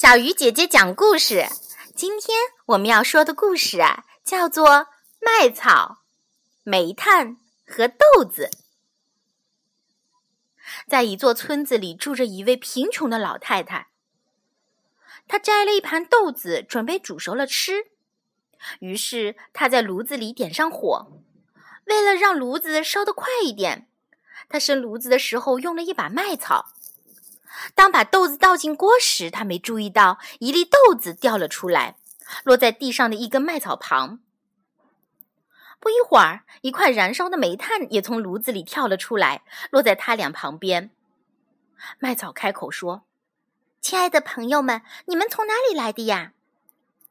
小鱼姐姐讲故事。今天我们要说的故事啊，叫做《麦草、煤炭和豆子》。在一座村子里，住着一位贫穷的老太太。她摘了一盘豆子，准备煮熟了吃。于是她在炉子里点上火，为了让炉子烧得快一点，她生炉子的时候用了一把麦草。当把豆子倒进锅时，他没注意到一粒豆子掉了出来，落在地上的一根麦草旁。不一会儿，一块燃烧的煤炭也从炉子里跳了出来，落在他俩旁边。麦草开口说：“亲爱的朋友们，你们从哪里来的呀？”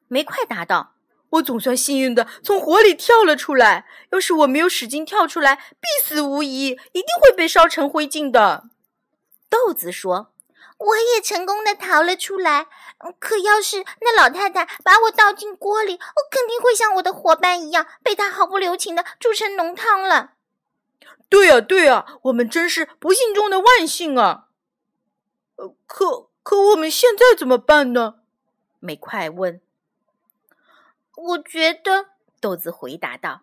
煤块答道：“我总算幸运的从火里跳了出来。要是我没有使劲跳出来，必死无疑，一定会被烧成灰烬的。”豆子说。我也成功的逃了出来，可要是那老太太把我倒进锅里，我肯定会像我的伙伴一样，被她毫不留情的煮成浓汤了。对呀，对呀，我们真是不幸中的万幸啊！呃，可可我们现在怎么办呢？美快问。我觉得，豆子回答道：“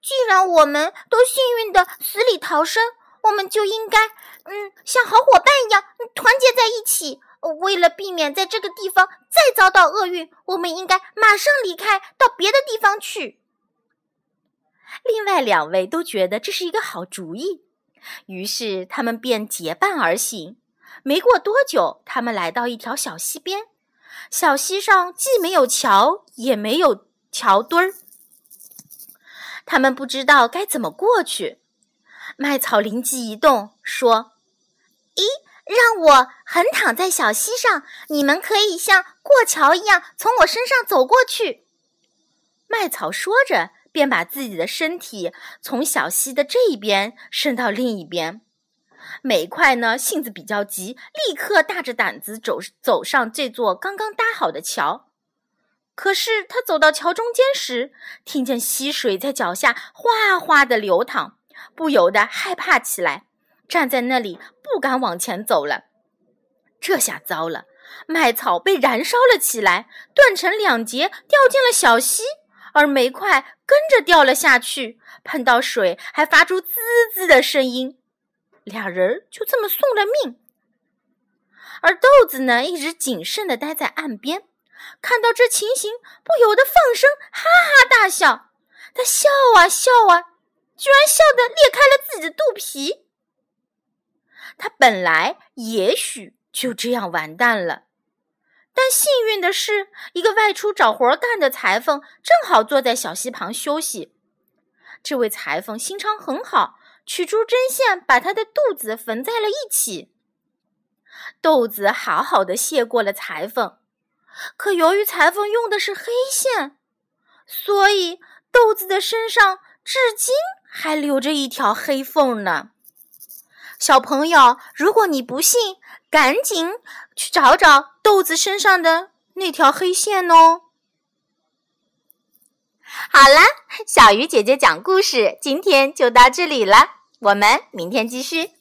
既然我们都幸运的死里逃生。”我们就应该，嗯，像好伙伴一样团结在一起。为了避免在这个地方再遭到厄运，我们应该马上离开，到别的地方去。另外两位都觉得这是一个好主意，于是他们便结伴而行。没过多久，他们来到一条小溪边。小溪上既没有桥，也没有桥墩儿，他们不知道该怎么过去。麦草灵机一动，说：“咦，让我横躺在小溪上，你们可以像过桥一样从我身上走过去。”麦草说着，便把自己的身体从小溪的这一边伸到另一边。每块呢，性子比较急，立刻大着胆子走走上这座刚刚搭好的桥。可是他走到桥中间时，听见溪水在脚下哗哗的流淌。不由得害怕起来，站在那里不敢往前走了。这下糟了，麦草被燃烧了起来，断成两截，掉进了小溪，而煤块跟着掉了下去，碰到水还发出滋滋的声音。俩人就这么送了命。而豆子呢，一直谨慎地待在岸边，看到这情形，不由得放声哈哈大笑。他笑啊笑啊。居然笑得裂开了自己的肚皮。他本来也许就这样完蛋了，但幸运的是，一个外出找活干的裁缝正好坐在小溪旁休息。这位裁缝心肠很好，取出针线，把他的肚子缝在了一起。豆子好好的谢过了裁缝，可由于裁缝用的是黑线，所以豆子的身上至今。还留着一条黑缝呢，小朋友，如果你不信，赶紧去找找豆子身上的那条黑线哦。好啦，小鱼姐姐讲故事，今天就到这里了，我们明天继续。